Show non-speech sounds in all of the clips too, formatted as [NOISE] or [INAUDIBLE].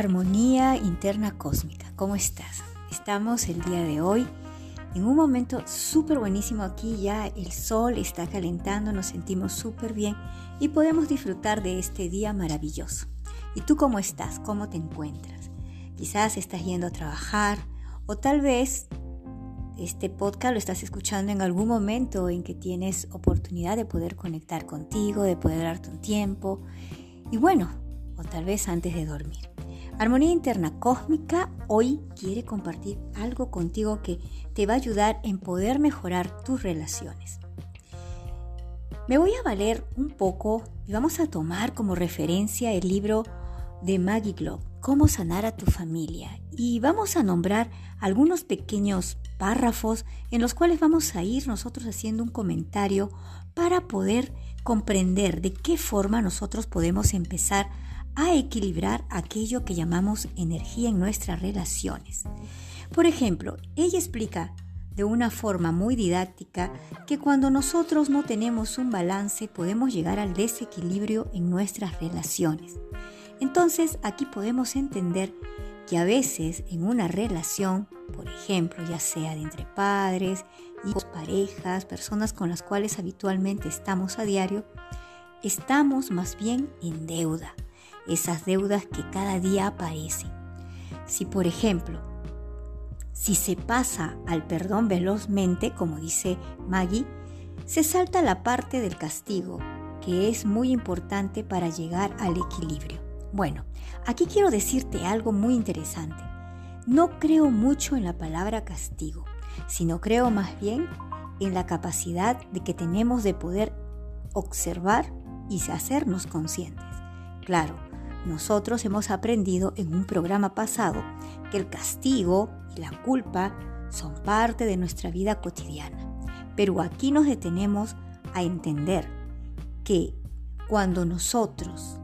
Armonía Interna Cósmica, ¿cómo estás? Estamos el día de hoy en un momento súper buenísimo aquí, ya el sol está calentando, nos sentimos súper bien y podemos disfrutar de este día maravilloso. ¿Y tú cómo estás? ¿Cómo te encuentras? Quizás estás yendo a trabajar o tal vez este podcast lo estás escuchando en algún momento en que tienes oportunidad de poder conectar contigo, de poder darte un tiempo y bueno, o tal vez antes de dormir. Armonía Interna Cósmica hoy quiere compartir algo contigo que te va a ayudar en poder mejorar tus relaciones. Me voy a valer un poco y vamos a tomar como referencia el libro de Maggie Globe, Cómo sanar a tu familia. Y vamos a nombrar algunos pequeños párrafos en los cuales vamos a ir nosotros haciendo un comentario para poder comprender de qué forma nosotros podemos empezar a equilibrar aquello que llamamos energía en nuestras relaciones. Por ejemplo, ella explica de una forma muy didáctica que cuando nosotros no tenemos un balance podemos llegar al desequilibrio en nuestras relaciones. Entonces aquí podemos entender que a veces en una relación, por ejemplo, ya sea de entre padres, hijos, parejas, personas con las cuales habitualmente estamos a diario, estamos más bien en deuda, esas deudas que cada día aparecen. Si por ejemplo, si se pasa al perdón velozmente, como dice Maggie, se salta la parte del castigo, que es muy importante para llegar al equilibrio. Bueno, aquí quiero decirte algo muy interesante. No creo mucho en la palabra castigo, sino creo más bien en la capacidad de que tenemos de poder observar y hacernos conscientes. Claro, nosotros hemos aprendido en un programa pasado que el castigo y la culpa son parte de nuestra vida cotidiana. Pero aquí nos detenemos a entender que cuando nosotros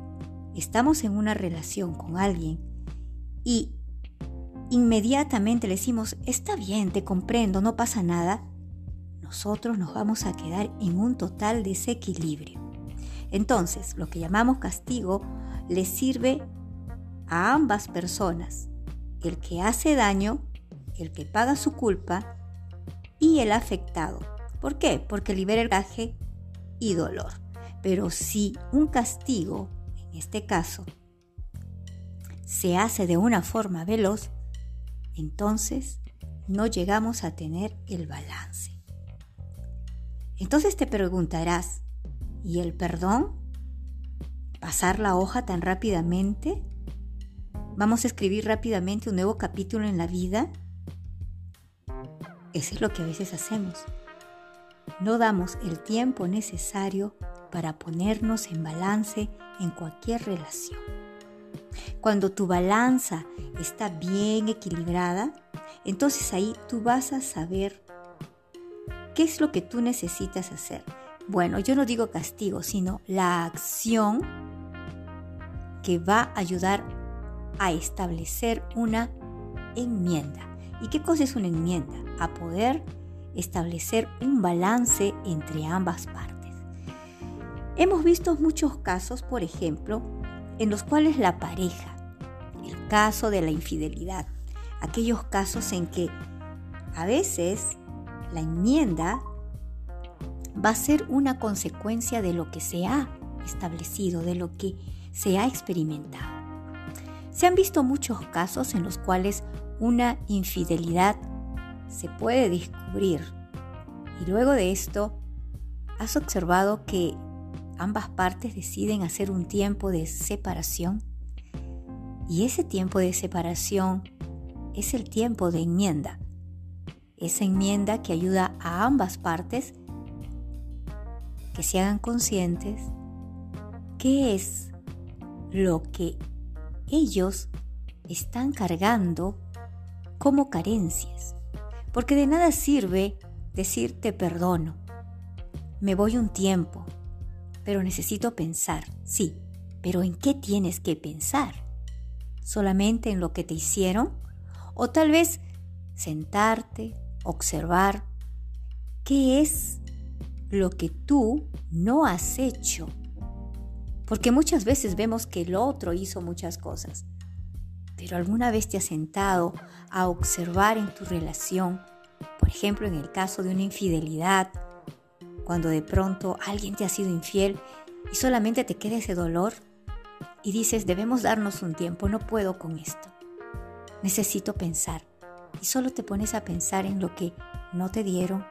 estamos en una relación con alguien y inmediatamente le decimos, está bien, te comprendo, no pasa nada, nosotros nos vamos a quedar en un total desequilibrio. Entonces, lo que llamamos castigo le sirve a ambas personas, el que hace daño, el que paga su culpa y el afectado. ¿Por qué? Porque libera el gaje y dolor. Pero si un castigo este caso, se hace de una forma veloz, entonces no llegamos a tener el balance. Entonces te preguntarás, ¿y el perdón? ¿Pasar la hoja tan rápidamente? ¿Vamos a escribir rápidamente un nuevo capítulo en la vida? Eso es lo que a veces hacemos. No damos el tiempo necesario para ponernos en balance en cualquier relación. Cuando tu balanza está bien equilibrada, entonces ahí tú vas a saber qué es lo que tú necesitas hacer. Bueno, yo no digo castigo, sino la acción que va a ayudar a establecer una enmienda. ¿Y qué cosa es una enmienda? A poder establecer un balance entre ambas partes. Hemos visto muchos casos, por ejemplo, en los cuales la pareja, el caso de la infidelidad, aquellos casos en que a veces la enmienda va a ser una consecuencia de lo que se ha establecido, de lo que se ha experimentado. Se han visto muchos casos en los cuales una infidelidad se puede descubrir y luego de esto has observado que ambas partes deciden hacer un tiempo de separación y ese tiempo de separación es el tiempo de enmienda. Esa enmienda que ayuda a ambas partes que se hagan conscientes qué es lo que ellos están cargando como carencias. Porque de nada sirve decir te perdono, me voy un tiempo, pero necesito pensar, sí, pero ¿en qué tienes que pensar? ¿Solamente en lo que te hicieron? O tal vez sentarte, observar qué es lo que tú no has hecho. Porque muchas veces vemos que el otro hizo muchas cosas. pero alguna vez te has sentado a observar en tu relación, por ejemplo en el caso de una infidelidad, cuando de pronto alguien te ha sido infiel y solamente te queda ese dolor y dices, debemos darnos un tiempo, no puedo con esto, necesito pensar. Y solo te pones a pensar en lo que no te dieron,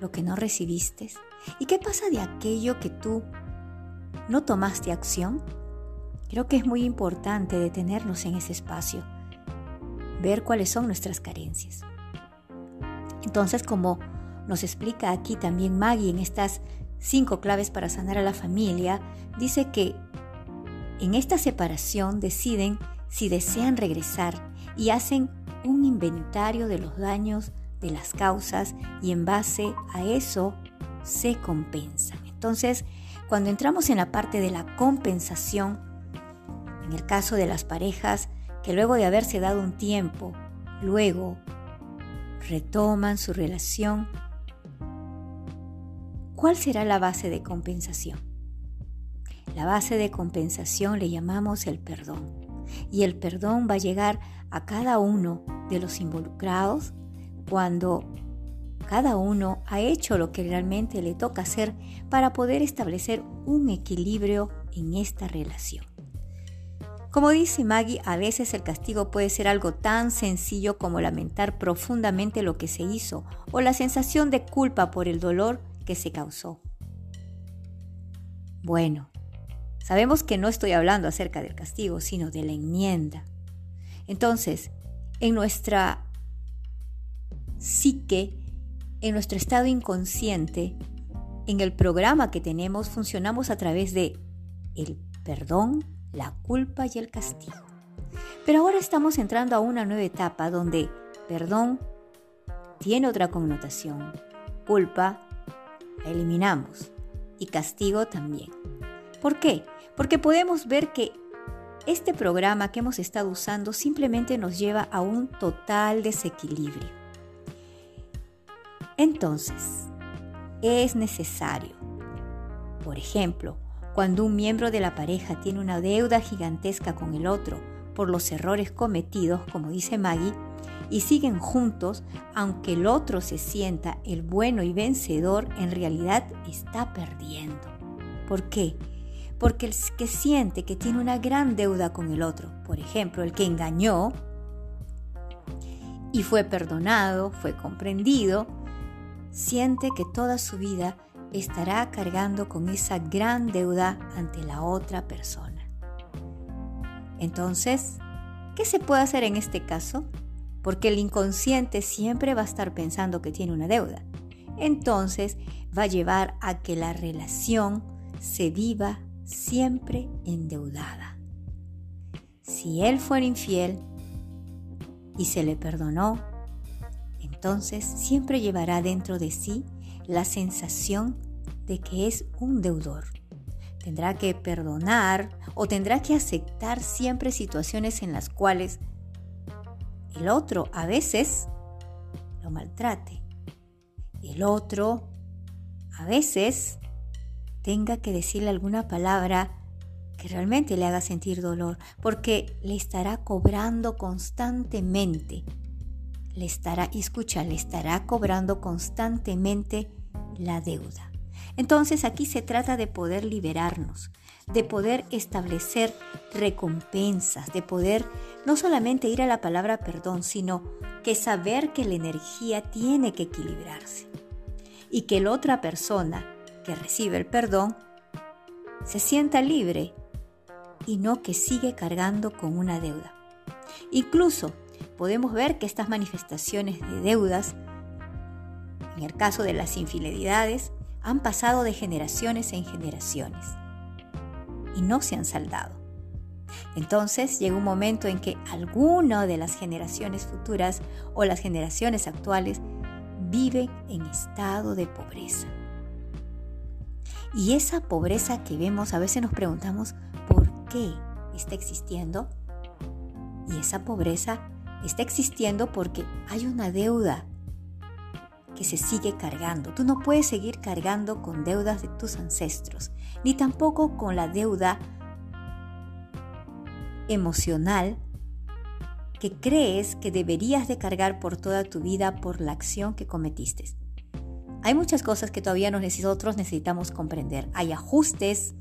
lo que no recibiste. ¿Y qué pasa de aquello que tú no tomaste acción? Creo que es muy importante detenernos en ese espacio, ver cuáles son nuestras carencias. Entonces, como nos explica aquí también Maggie en estas cinco claves para sanar a la familia, dice que en esta separación deciden si desean regresar y hacen un inventario de los daños, de las causas y en base a eso se compensan. Entonces, cuando entramos en la parte de la compensación, en el caso de las parejas que luego de haberse dado un tiempo, luego retoman su relación, ¿cuál será la base de compensación? La base de compensación le llamamos el perdón. Y el perdón va a llegar a cada uno de los involucrados cuando cada uno ha hecho lo que realmente le toca hacer para poder establecer un equilibrio en esta relación. Como dice Maggie, a veces el castigo puede ser algo tan sencillo como lamentar profundamente lo que se hizo o la sensación de culpa por el dolor que se causó. Bueno, sabemos que no estoy hablando acerca del castigo, sino de la enmienda. Entonces, en nuestra psique, en nuestro estado inconsciente, en el programa que tenemos, funcionamos a través de el perdón, la culpa y el castigo. Pero ahora estamos entrando a una nueva etapa donde perdón tiene otra connotación. Culpa la eliminamos y castigo también. ¿Por qué? Porque podemos ver que este programa que hemos estado usando simplemente nos lleva a un total desequilibrio. Entonces, es necesario, por ejemplo, cuando un miembro de la pareja tiene una deuda gigantesca con el otro por los errores cometidos, como dice Maggie, y siguen juntos, aunque el otro se sienta el bueno y vencedor, en realidad está perdiendo. ¿Por qué? Porque el que siente que tiene una gran deuda con el otro, por ejemplo, el que engañó y fue perdonado, fue comprendido, siente que toda su vida estará cargando con esa gran deuda ante la otra persona. Entonces, ¿qué se puede hacer en este caso? Porque el inconsciente siempre va a estar pensando que tiene una deuda. Entonces, va a llevar a que la relación se viva siempre endeudada. Si él fuera infiel y se le perdonó, entonces siempre llevará dentro de sí la sensación de que es un deudor. Tendrá que perdonar o tendrá que aceptar siempre situaciones en las cuales el otro a veces lo maltrate. El otro a veces tenga que decirle alguna palabra que realmente le haga sentir dolor, porque le estará cobrando constantemente. Le estará, escucha, le estará cobrando constantemente la deuda. Entonces aquí se trata de poder liberarnos, de poder establecer recompensas, de poder no solamente ir a la palabra perdón, sino que saber que la energía tiene que equilibrarse y que la otra persona que recibe el perdón se sienta libre y no que sigue cargando con una deuda. Incluso podemos ver que estas manifestaciones de deudas en el caso de las infidelidades, han pasado de generaciones en generaciones y no se han saldado. Entonces llega un momento en que alguna de las generaciones futuras o las generaciones actuales viven en estado de pobreza. Y esa pobreza que vemos, a veces nos preguntamos por qué está existiendo. Y esa pobreza está existiendo porque hay una deuda que se sigue cargando. Tú no puedes seguir cargando con deudas de tus ancestros, ni tampoco con la deuda emocional que crees que deberías de cargar por toda tu vida por la acción que cometiste. Hay muchas cosas que todavía nosotros necesitamos comprender. Hay ajustes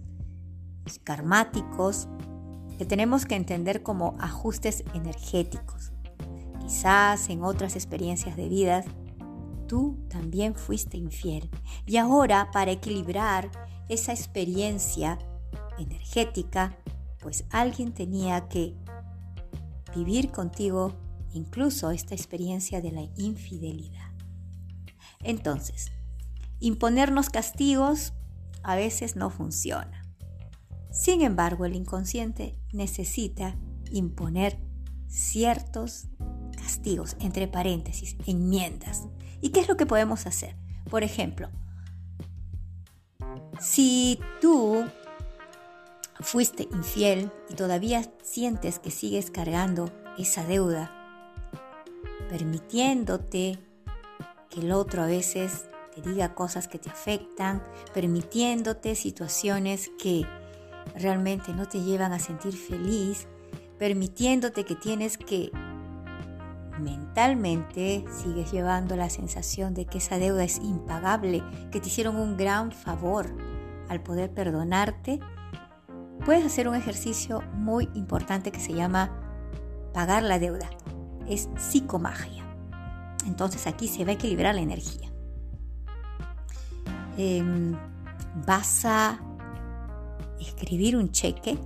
karmáticos que tenemos que entender como ajustes energéticos. Quizás en otras experiencias de vida tú también fuiste infiel. Y ahora para equilibrar esa experiencia energética, pues alguien tenía que vivir contigo incluso esta experiencia de la infidelidad. Entonces, imponernos castigos a veces no funciona. Sin embargo, el inconsciente necesita imponer ciertos castigos, entre paréntesis, enmiendas. ¿Y qué es lo que podemos hacer? Por ejemplo, si tú fuiste infiel y todavía sientes que sigues cargando esa deuda, permitiéndote que el otro a veces te diga cosas que te afectan, permitiéndote situaciones que realmente no te llevan a sentir feliz, permitiéndote que tienes que mentalmente sigues llevando la sensación de que esa deuda es impagable, que te hicieron un gran favor al poder perdonarte, puedes hacer un ejercicio muy importante que se llama pagar la deuda. Es psicomagia. Entonces aquí se va a equilibrar la energía. Em, vas a escribir un cheque,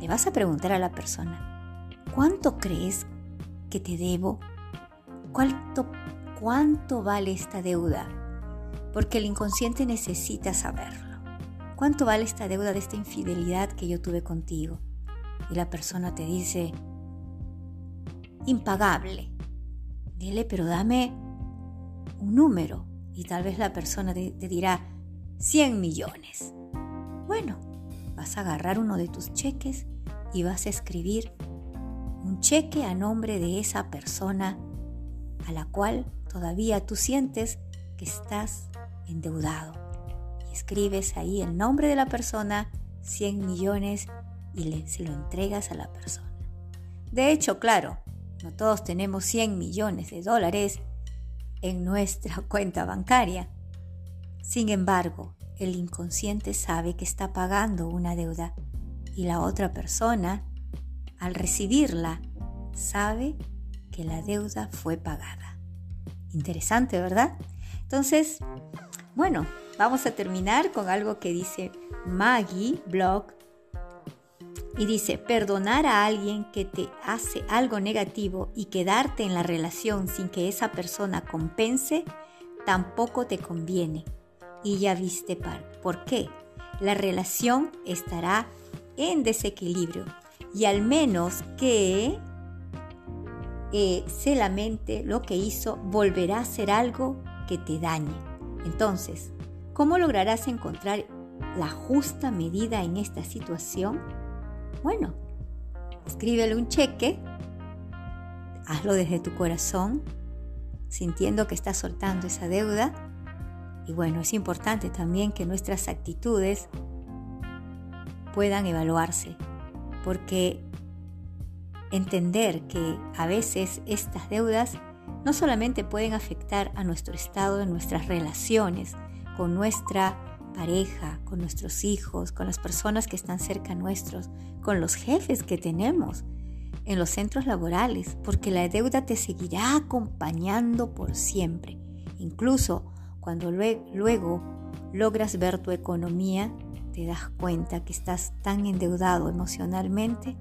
le vas a preguntar a la persona, ¿cuánto crees que te debo? ¿Cuánto, cuánto vale esta deuda? Porque el inconsciente necesita saberlo. ¿Cuánto vale esta deuda de esta infidelidad que yo tuve contigo? Y la persona te dice, impagable. Dile, pero dame un número. Y tal vez la persona te, te dirá, 100 millones. Bueno, vas a agarrar uno de tus cheques y vas a escribir un cheque a nombre de esa persona a la cual todavía tú sientes que estás endeudado escribes ahí el nombre de la persona, 100 millones y le, se lo entregas a la persona. De hecho, claro, no todos tenemos 100 millones de dólares en nuestra [LAUGHS] cuenta bancaria. Sin embargo, el inconsciente sabe que está pagando una deuda y la otra persona, al recibirla, sabe que la deuda fue pagada. Interesante, ¿verdad? Entonces, bueno, Vamos a terminar con algo que dice Maggie Blog. Y dice, perdonar a alguien que te hace algo negativo y quedarte en la relación sin que esa persona compense, tampoco te conviene. Y ya viste por qué. La relación estará en desequilibrio y al menos que eh, se lamente lo que hizo, volverá a ser algo que te dañe. Entonces, ¿Cómo lograrás encontrar la justa medida en esta situación? Bueno, escríbele un cheque, hazlo desde tu corazón, sintiendo que estás soltando esa deuda. Y bueno, es importante también que nuestras actitudes puedan evaluarse, porque entender que a veces estas deudas no solamente pueden afectar a nuestro estado en nuestras relaciones, con nuestra pareja, con nuestros hijos, con las personas que están cerca nuestros, con los jefes que tenemos en los centros laborales, porque la deuda te seguirá acompañando por siempre. Incluso cuando luego logras ver tu economía, te das cuenta que estás tan endeudado emocionalmente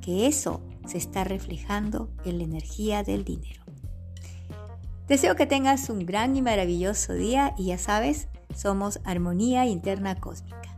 que eso se está reflejando en la energía del dinero. Deseo que tengas un gran y maravilloso día y ya sabes, somos Armonía Interna Cósmica.